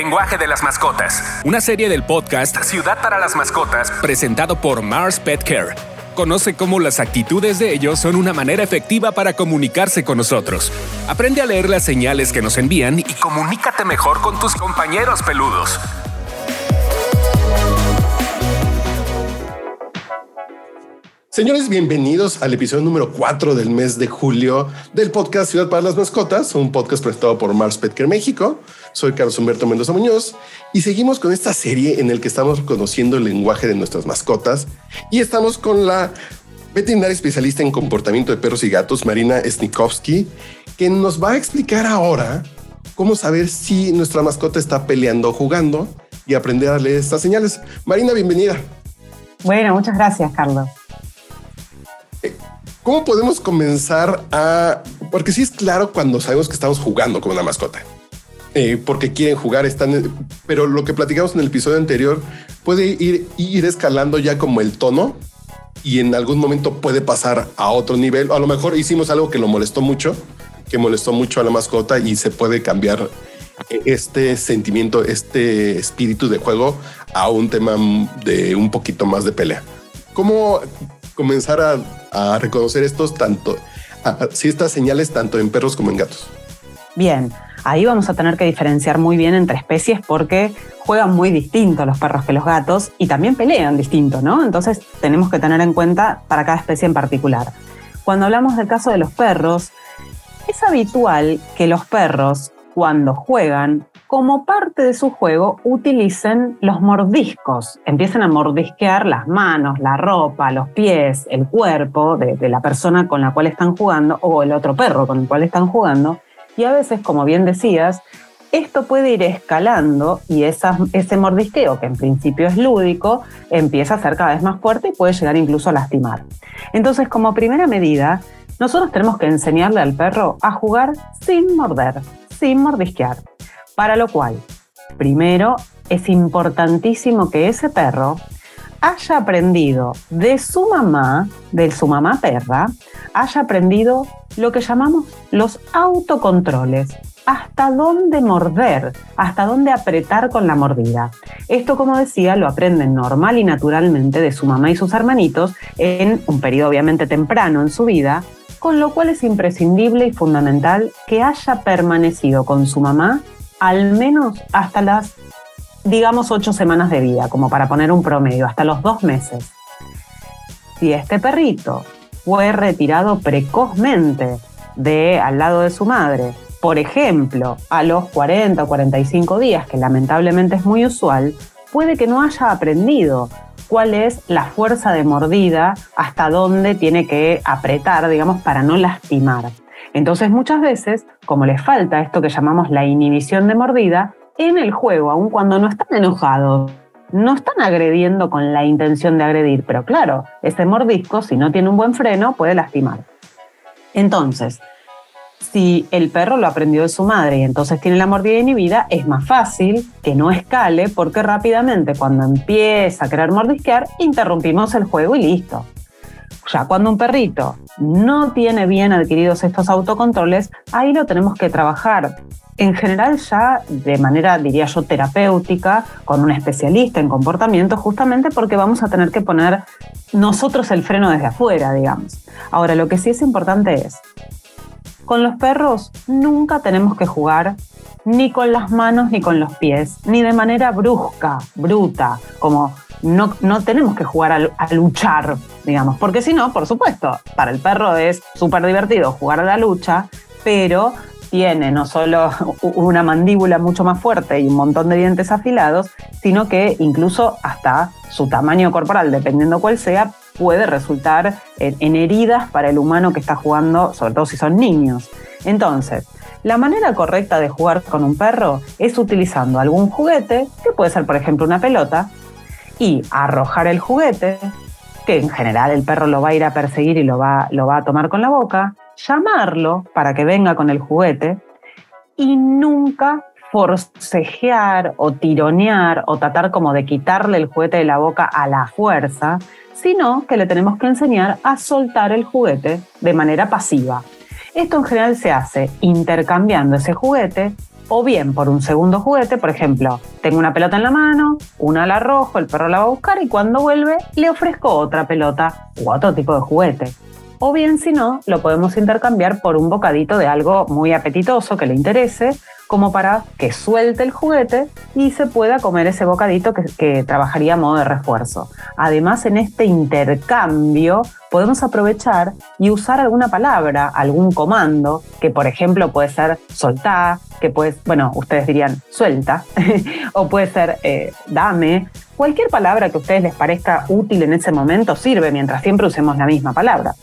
lenguaje de las mascotas, una serie del podcast Ciudad para las Mascotas, presentado por Mars Pet Care. Conoce cómo las actitudes de ellos son una manera efectiva para comunicarse con nosotros. Aprende a leer las señales que nos envían y comunícate mejor con tus compañeros peludos. Señores, bienvenidos al episodio número 4 del mes de julio del podcast Ciudad para las Mascotas, un podcast presentado por Mars Petker México. Soy Carlos Humberto Mendoza Muñoz y seguimos con esta serie en el que estamos conociendo el lenguaje de nuestras mascotas y estamos con la veterinaria especialista en comportamiento de perros y gatos, Marina Snikovsky, que nos va a explicar ahora cómo saber si nuestra mascota está peleando o jugando y aprender a leer estas señales. Marina, bienvenida. Bueno, muchas gracias, Carlos. ¿Cómo podemos comenzar a...? Porque sí es claro cuando sabemos que estamos jugando con una mascota. Eh, porque quieren jugar, están... Pero lo que platicamos en el episodio anterior puede ir, ir escalando ya como el tono y en algún momento puede pasar a otro nivel. A lo mejor hicimos algo que lo molestó mucho, que molestó mucho a la mascota y se puede cambiar este sentimiento, este espíritu de juego a un tema de un poquito más de pelea. ¿Cómo comenzar a a reconocer estos tanto, si estas señales tanto en perros como en gatos. Bien, ahí vamos a tener que diferenciar muy bien entre especies porque juegan muy distinto los perros que los gatos y también pelean distinto, ¿no? Entonces tenemos que tener en cuenta para cada especie en particular. Cuando hablamos del caso de los perros, es habitual que los perros, cuando juegan, como parte de su juego, utilicen los mordiscos. Empiecen a mordisquear las manos, la ropa, los pies, el cuerpo de, la persona con la cual están jugando o el otro perro con el cual están jugando. Y a veces, como bien decías, esto puede ir escalando y ese mordisqueo, que en principio es lúdico, empieza a ser cada vez más fuerte y puede llegar incluso a lastimar. Entonces, como primera medida, nosotros tenemos que enseñarle al perro a jugar sin morder, sin mordisquear. Para lo cual, primero, es importantísimo que ese perro haya aprendido de su mamá, de su mamá perra, haya aprendido lo que llamamos los autocontroles, hasta dónde morder, hasta dónde apretar con la mordida. Esto, como decía, lo aprenden normal y naturalmente de su mamá y sus hermanitos en un periodo obviamente temprano en su vida, con lo cual es imprescindible y fundamental que haya permanecido con su mamá al menos hasta las, digamos, ocho semanas de vida, como para poner un promedio, hasta los dos meses. Si este perrito fue retirado precozmente de al lado de su madre, por ejemplo, a los 40 o 45 días, que lamentablemente es muy usual, puede que no haya aprendido cuál es la fuerza de mordida, hasta dónde tiene que apretar, digamos, para no lastimar. Entonces muchas veces, como les falta esto que llamamos la inhibición de mordida, en el juego, aun cuando no están enojados, no están agrediendo con la intención de agredir, pero claro, ese mordisco, si no tiene un buen freno, puede lastimar. Entonces, si el perro lo aprendió de su madre y entonces tiene la mordida inhibida, es más fácil que no escale porque rápidamente cuando empieza a querer mordisquear, interrumpimos el juego y listo. Ya cuando un perrito no tiene bien adquiridos estos autocontroles, ahí lo tenemos que trabajar. En general ya de manera, diría yo, terapéutica, con un especialista en comportamiento, justamente porque vamos a tener que poner nosotros el freno desde afuera, digamos. Ahora, lo que sí es importante es, con los perros nunca tenemos que jugar ni con las manos ni con los pies, ni de manera brusca, bruta, como no, no tenemos que jugar a, luchar, digamos, porque si no, por supuesto, para el perro es súper divertido jugar a la lucha, pero tiene no solo una mandíbula mucho más fuerte y un montón de dientes afilados, sino que incluso hasta su tamaño corporal, dependiendo cuál sea, puede resultar en, heridas para el humano que está jugando, sobre todo si son niños. Entonces, la manera correcta de jugar con un perro es utilizando algún juguete, que puede ser por ejemplo una pelota, y arrojar el juguete, que en general el perro lo va a ir a perseguir y lo va, lo va a tomar con la boca, llamarlo para que venga con el juguete y nunca forcejear o tironear o tratar como de quitarle el juguete de la boca a la fuerza, sino que le tenemos que enseñar a soltar el juguete de manera pasiva. Esto en general se hace intercambiando ese juguete o bien por un segundo juguete, por ejemplo, tengo una pelota en la mano, una la arrojo, el perro la va a buscar y cuando vuelve le ofrezco otra pelota u otro tipo de juguete. O bien, si no, lo podemos intercambiar por un bocadito de algo muy apetitoso que le interese, como para que suelte el juguete y se pueda comer ese bocadito que, trabajaría a modo de refuerzo. Además, en este intercambio podemos aprovechar y usar alguna palabra, algún comando, que por ejemplo puede ser soltar, que puede, bueno, ustedes dirían suelta, o puede ser eh, dame. Cualquier palabra que a ustedes les parezca útil en ese momento sirve mientras siempre usemos la misma palabra.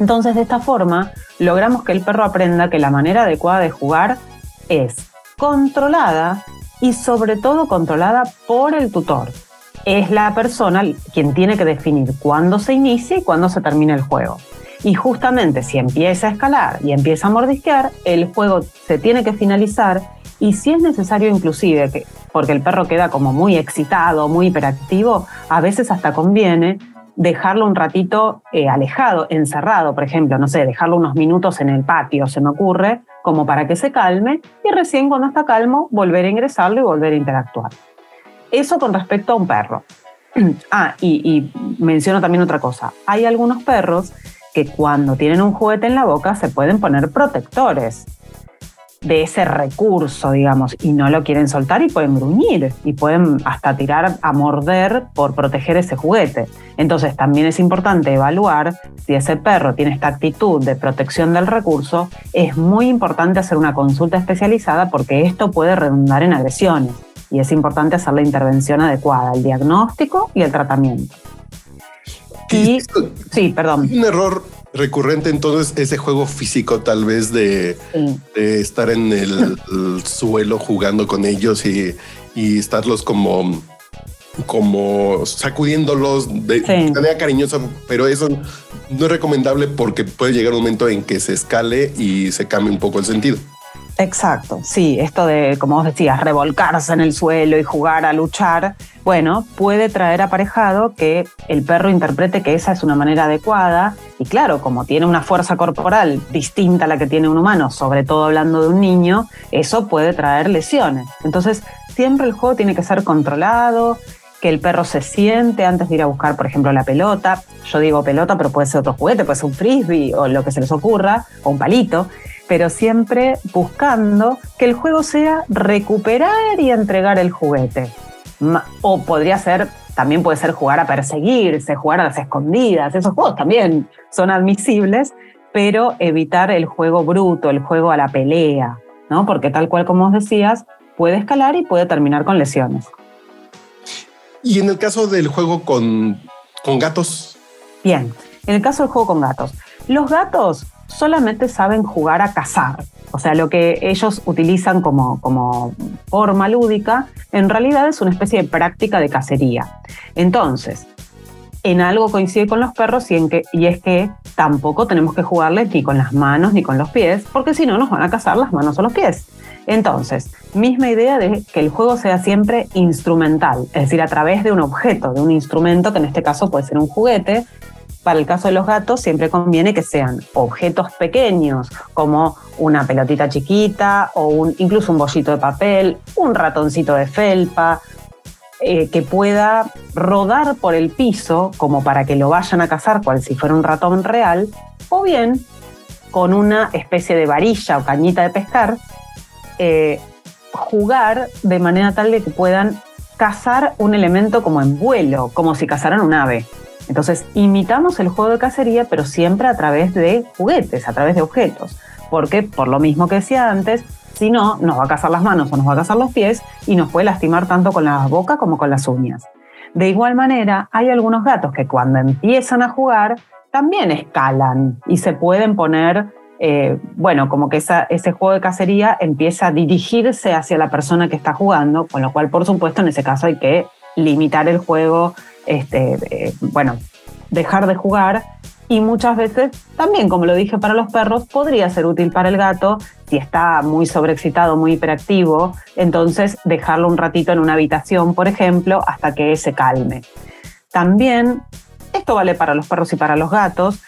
Entonces, de esta forma, logramos que el perro aprenda que la manera adecuada de jugar es controlada y sobre todo controlada por el tutor. Es la persona quien tiene que definir cuándo se inicia y cuándo se termina el juego. Y justamente si empieza a escalar y empieza a mordisquear, el juego se tiene que finalizar y si es necesario inclusive, que, porque el perro queda como muy excitado, muy hiperactivo, a veces hasta conviene dejarlo un ratito eh, alejado, encerrado, por ejemplo, no sé, dejarlo unos minutos en el patio, se me ocurre, como para que se calme y recién cuando está calmo volver a ingresarlo y volver a interactuar. Eso con respecto a un perro. Ah, y menciono también otra cosa. Hay algunos perros que cuando tienen un juguete en la boca se pueden poner protectores de ese recurso, digamos, y no lo quieren soltar y pueden gruñir y pueden hasta tirar a morder por proteger ese juguete. Entonces también es importante evaluar si ese perro tiene esta actitud de protección del recurso, es muy importante hacer una consulta especializada porque esto puede redundar en agresiones y es importante hacer la intervención adecuada, el diagnóstico y el tratamiento. Y, sí, perdón. Un error recurrente entonces ese juego físico tal vez de, estar en el, suelo jugando con ellos y, estarlos como como sacudiéndolos de manera cariñosa, pero eso no es recomendable porque puede llegar un momento en que se escale y se cambie un poco el sentido. Exacto, sí, esto de, como vos decías, revolcarse en el suelo y jugar a luchar, bueno, puede traer aparejado que el perro interprete que esa es una manera adecuada y claro, como tiene una fuerza corporal distinta a la que tiene un humano, sobre todo hablando de un niño, eso puede traer lesiones. Entonces, siempre el juego tiene que ser controlado, que el perro se siente antes de ir a buscar, por ejemplo, la pelota. Yo digo pelota, pero puede ser otro juguete, puede ser un frisbee o lo que se les ocurra, o un palito pero siempre buscando que el juego sea recuperar y entregar el juguete. O podría ser, también puede ser jugar a perseguirse, jugar a las escondidas, esos juegos también son admisibles, pero evitar el juego bruto, el juego a la pelea, ¿no? Porque tal cual como os decías, puede escalar y puede terminar con lesiones. Y en el caso del juego con, con gatos. Bien, en el caso del juego con gatos. Los gatos solamente saben jugar a cazar. O sea, lo que ellos utilizan como, como forma lúdica, en realidad es una especie de práctica de cacería. Entonces, en algo coincide con los perros y, en que, y es que tampoco tenemos que jugarles ni con las manos ni con los pies, porque si no nos van a cazar las manos o los pies. Entonces, misma idea de que el juego sea siempre instrumental, es decir, a través de un objeto, de un instrumento, que en este caso puede ser un juguete, para el caso de los gatos siempre conviene que sean objetos pequeños, como una pelotita chiquita o un, incluso un bollito de papel, un ratoncito de felpa, eh, que pueda rodar por el piso como para que lo vayan a cazar cual si fuera un ratón real, o bien con una especie de varilla o cañita de pescar, eh, jugar de manera tal que puedan cazar un elemento como en vuelo, como si cazaran un ave. Entonces, imitamos el juego de cacería, pero siempre a través de juguetes, a través de objetos. Porque, por lo mismo que decía antes, si no, nos va a cazar las manos o nos va a cazar los pies y nos puede lastimar tanto con la boca como con las uñas. De igual manera, hay algunos gatos que cuando empiezan a jugar también escalan y se pueden poner, eh, bueno, como que ese juego de cacería empieza a dirigirse hacia la persona que está jugando, con lo cual, por supuesto, en ese caso hay que limitar el juego este, bueno, dejar de jugar. Y muchas veces, también como lo dije para los perros, podría ser útil para el gato si está muy sobreexcitado, muy hiperactivo, entonces dejarlo un ratito en una habitación, por ejemplo, hasta que se calme. También, esto vale para los perros y para los gatos,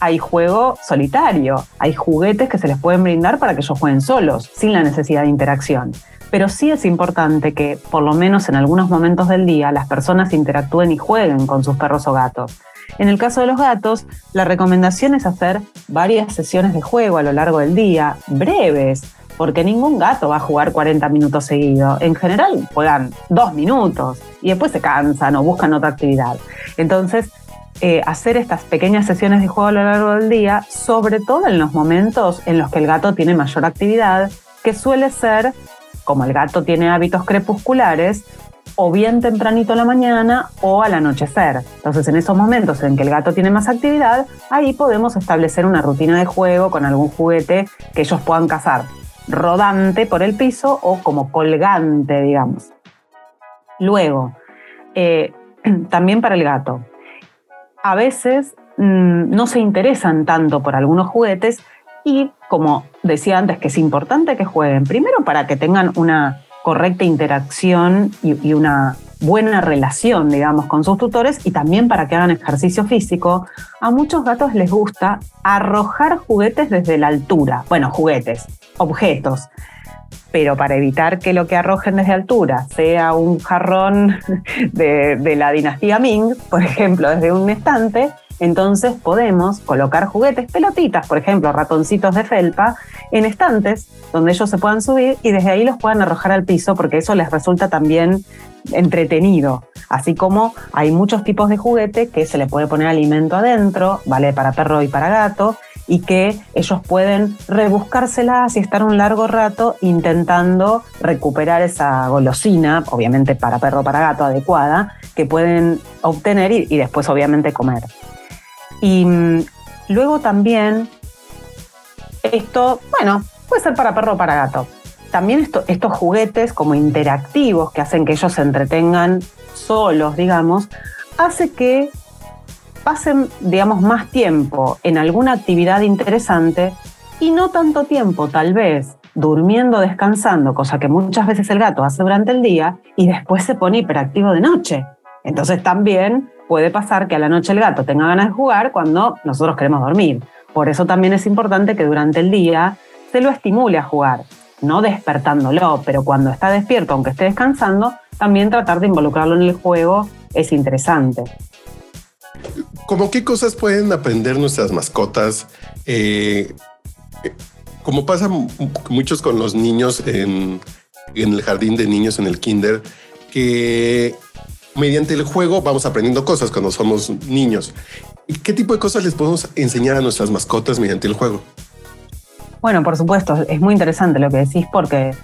hay juego solitario, hay juguetes que se les pueden brindar para que ellos jueguen solos, sin la necesidad de interacción. Pero sí es importante que, por lo menos en algunos momentos del día, las personas interactúen y jueguen con sus perros o gatos. En el caso de los gatos, la recomendación es hacer varias sesiones de juego a lo largo del día, breves, porque ningún gato va a jugar 40 minutos seguidos. En general juegan dos minutos y después se cansan o buscan otra actividad. Entonces, eh, hacer estas pequeñas sesiones de juego a lo largo del día, sobre todo en los momentos en los que el gato tiene mayor actividad, que suele ser, como el gato tiene hábitos crepusculares, o bien tempranito a la mañana o al anochecer. Entonces, en esos momentos en que el gato tiene más actividad, ahí podemos establecer una rutina de juego con algún juguete que ellos puedan cazar rodante por el piso o como colgante, digamos. Luego, eh, también para el gato. A veces mm, no se interesan tanto por algunos juguetes y, como decía antes, que es importante que jueguen, primero para que tengan una correcta interacción y, una buena relación, digamos, con sus tutores y también para que hagan ejercicio físico, a muchos gatos les gusta arrojar juguetes desde la altura. Bueno, juguetes, objetos. Pero para evitar que lo que arrojen desde altura sea un jarrón de, la dinastía Ming, por ejemplo, desde un estante, entonces podemos colocar juguetes, pelotitas, por ejemplo, ratoncitos de felpa, en estantes donde ellos se puedan subir y desde ahí los puedan arrojar al piso porque eso les resulta también entretenido. Así como hay muchos tipos de juguete que se le puede poner alimento adentro, vale para perro y para gato, y que ellos pueden rebuscárselas y estar un largo rato intentando recuperar esa golosina, obviamente para perro para gato adecuada, que pueden obtener y, y después obviamente comer. Y mm, luego también esto, bueno, puede ser para perro o para gato. También estos juguetes como interactivos que hacen que ellos se entretengan solos, digamos, hace que pasen, digamos, más tiempo en alguna actividad interesante y no tanto tiempo, tal vez, durmiendo, descansando, cosa que muchas veces el gato hace durante el día y después se pone hiperactivo de noche. Entonces también puede pasar que a la noche el gato tenga ganas de jugar cuando nosotros queremos dormir. Por eso también es importante que durante el día se lo estimule a jugar, no despertándolo, pero cuando está despierto, aunque esté descansando, también tratar de involucrarlo en el juego es interesante. ¿Cómo qué cosas pueden aprender nuestras mascotas? Eh, como pasa muchos con los niños en el jardín de niños, en el kinder, que mediante el juego vamos aprendiendo cosas cuando somos niños. ¿Qué tipo de cosas les podemos enseñar a nuestras mascotas mediante el juego? Bueno, por supuesto, es muy interesante lo que decís porque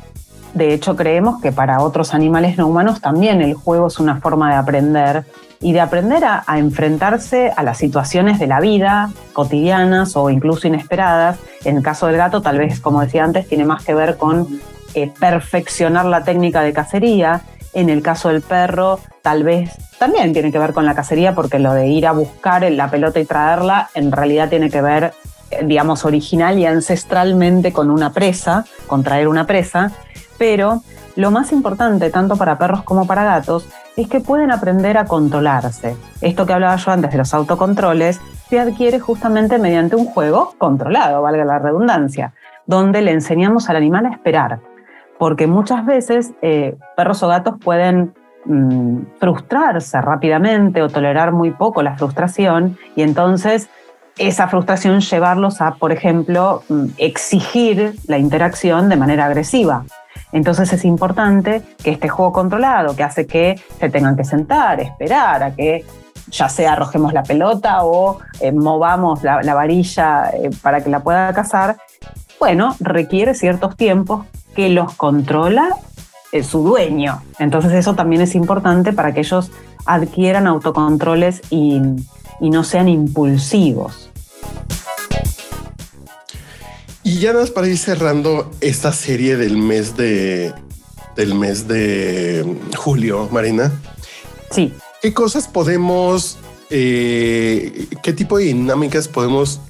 de hecho creemos que para otros animales no humanos también el juego es una forma de aprender y de aprender a, enfrentarse a las situaciones de la vida cotidianas o incluso inesperadas. En el caso del gato, tal vez, como decía antes, tiene más que ver con eh, perfeccionar la técnica de cacería en el caso del perro, tal vez también tiene que ver con la cacería, porque lo de ir a buscar la pelota y traerla en realidad tiene que ver, eh, digamos, original y ancestralmente con una presa, con traer una presa. Pero lo más importante, tanto para perros como para gatos, es que pueden aprender a controlarse. Esto que hablaba yo antes de los autocontroles se adquiere justamente mediante un juego controlado, valga la redundancia, donde le enseñamos al animal a esperar porque muchas veces eh, perros o gatos pueden mm, frustrarse rápidamente o tolerar muy poco la frustración y entonces esa frustración llevarlos a, por ejemplo, mm, exigir la interacción de manera agresiva. Entonces es importante que este juego controlado, que hace que se tengan que sentar, esperar a que ya sea arrojemos la pelota o eh, movamos la, varilla eh, para que la pueda cazar, bueno, requiere ciertos tiempos que los controla eh, su dueño. Entonces eso también es importante para que ellos adquieran autocontroles y, no sean impulsivos. Y ya nada para ir cerrando esta serie del mes de del mes de julio, Marina. Sí. ¿Qué cosas podemos, eh, qué tipo de dinámicas podemos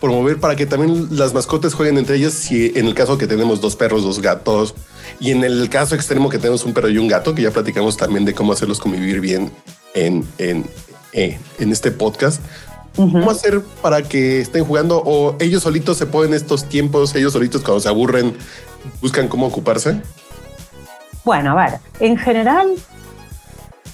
promover para que también las mascotas jueguen entre ellas. Si en el caso que tenemos dos perros, dos gatos, y en el caso extremo que tenemos un perro y un gato, que ya platicamos también de cómo hacerlos convivir bien en, en, eh, en este podcast, ¿Cómo hacer para que estén jugando o ellos solitos se ponen estos tiempos, ellos solitos cuando se aburren buscan cómo ocuparse? Bueno, a ver, en general,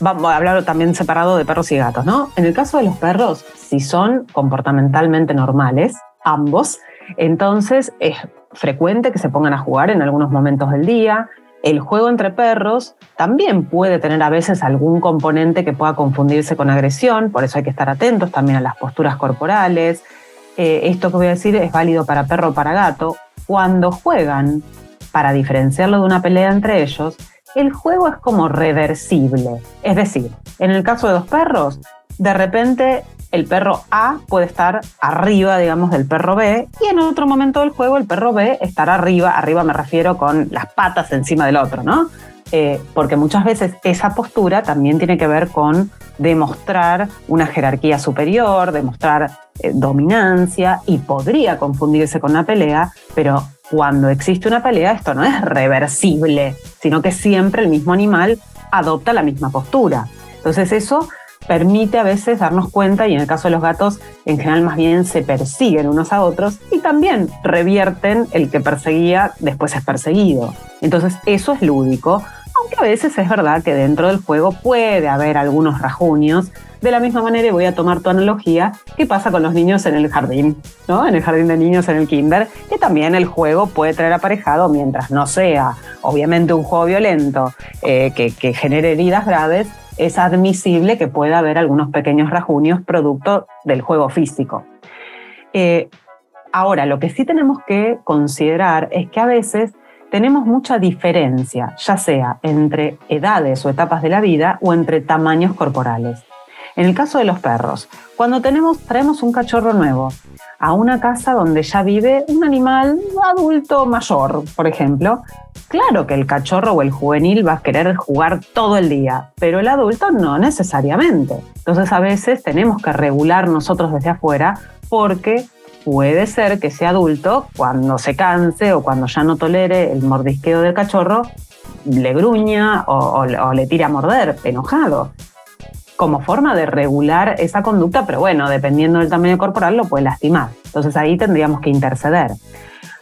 vamos a hablar también separado de perros y gatos, ¿no? En el caso de los perros, si son comportamentalmente normales, ambos, entonces es frecuente que se pongan a jugar en algunos momentos del día. El juego entre perros también puede tener a veces algún componente que pueda confundirse con agresión, por eso hay que estar atentos también a las posturas corporales. Eh, esto que voy a decir es válido para perro o para gato. Cuando juegan, para diferenciarlo de una pelea entre ellos, el juego es como reversible. Es decir, en el caso de dos perros, de repente el perro A puede estar arriba, digamos, del perro B, y en otro momento del juego el perro B estará arriba, arriba me refiero con las patas encima del otro, ¿no? Eh, porque muchas veces esa postura también tiene que ver con demostrar una jerarquía superior, demostrar eh, dominancia y podría confundirse con una pelea, pero cuando existe una pelea esto no es reversible, sino que siempre el mismo animal adopta la misma postura. Entonces eso permite a veces darnos cuenta, y en el caso de los gatos, en general más bien se persiguen unos a otros y también revierten el que perseguía, después es perseguido. Entonces eso es lúdico, aunque a veces es verdad que dentro del juego puede haber algunos rajuños. De la misma manera, y voy a tomar tu analogía, ¿qué pasa con los niños en el jardín? ¿no? En el jardín de niños, en el kinder, que también el juego puede traer aparejado, mientras no sea obviamente un juego violento eh, que, que genere heridas graves, es admisible que pueda haber algunos pequeños rajuños producto del juego físico. Eh, ahora, lo que sí tenemos que considerar es que a veces tenemos mucha diferencia, ya sea entre edades o etapas de la vida o entre tamaños corporales. En el caso de los perros, cuando tenemos, traemos un cachorro nuevo a una casa donde ya vive un animal adulto mayor, por ejemplo, claro que el cachorro o el juvenil va a querer jugar todo el día, pero el adulto no necesariamente. Entonces a veces tenemos que regular nosotros desde afuera porque puede ser que ese adulto, cuando se canse o cuando ya no tolere el mordisqueo del cachorro, le gruña o, o le tira a morder, enojado como forma de regular esa conducta, pero bueno, dependiendo del tamaño corporal lo puede lastimar. Entonces ahí tendríamos que interceder.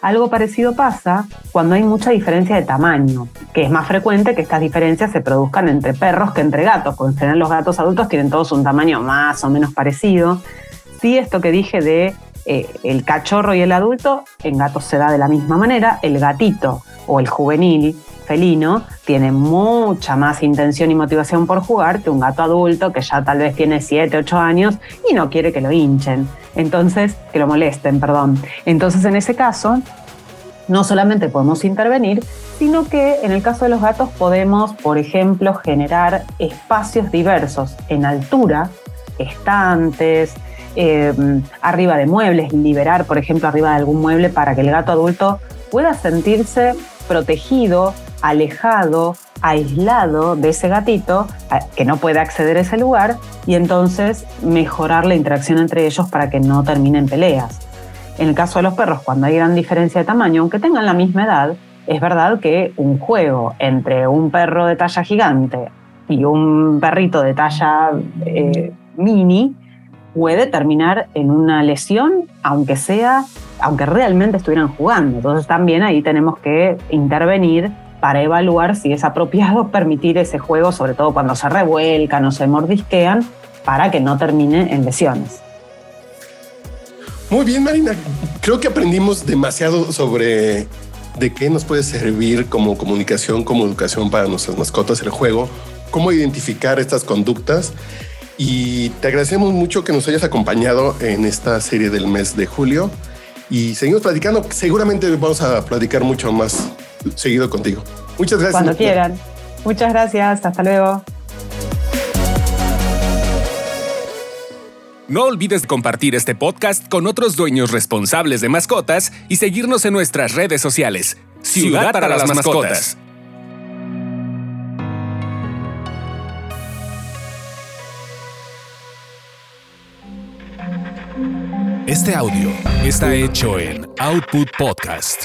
Algo parecido pasa cuando hay mucha diferencia de tamaño, que es más frecuente que estas diferencias se produzcan entre perros que entre gatos, porque en general los gatos adultos tienen todos un tamaño más o menos parecido. Sí, esto que dije de eh, el cachorro y el adulto, en gatos se da de la misma manera, el gatito o el juvenil felino tiene mucha más intención y motivación por jugar que un gato adulto que ya tal vez tiene 7, 8 años y no quiere que lo hinchen. Entonces, que lo molesten, perdón. Entonces, en ese caso, no solamente podemos intervenir, sino que en el caso de los gatos podemos, por ejemplo, generar espacios diversos en altura, estantes, em, arriba de muebles, liberar, por ejemplo, arriba de algún mueble para que el gato adulto pueda sentirse protegido, alejado, aislado de ese gatito que no puede acceder a ese lugar y entonces mejorar la interacción entre ellos para que no terminen peleas. En el caso de los perros, cuando hay gran diferencia de tamaño, aunque tengan la misma edad, es verdad que un juego entre un perro de talla gigante y un perrito de talla eh, mini puede terminar en una lesión, aunque sea, aunque realmente estuvieran jugando. Entonces también ahí tenemos que intervenir para evaluar si es apropiado permitir ese juego, sobre todo cuando se revuelcan o se mordisquean, para que no termine en lesiones. Muy bien, Marina. Creo que aprendimos demasiado sobre de qué nos puede servir como comunicación, como educación para nuestras mascotas el juego, cómo identificar estas conductas. Y te agradecemos mucho que nos hayas acompañado en esta serie del mes de julio. Y seguimos platicando. Seguramente vamos a platicar mucho más seguido contigo. Muchas gracias. Cuando quieran. Muchas gracias. Hasta luego. No olvides compartir este podcast con otros dueños responsables de mascotas y seguirnos en nuestras redes sociales. Ciudad, para, las, mascotas. Este audio está hecho en Output Podcast.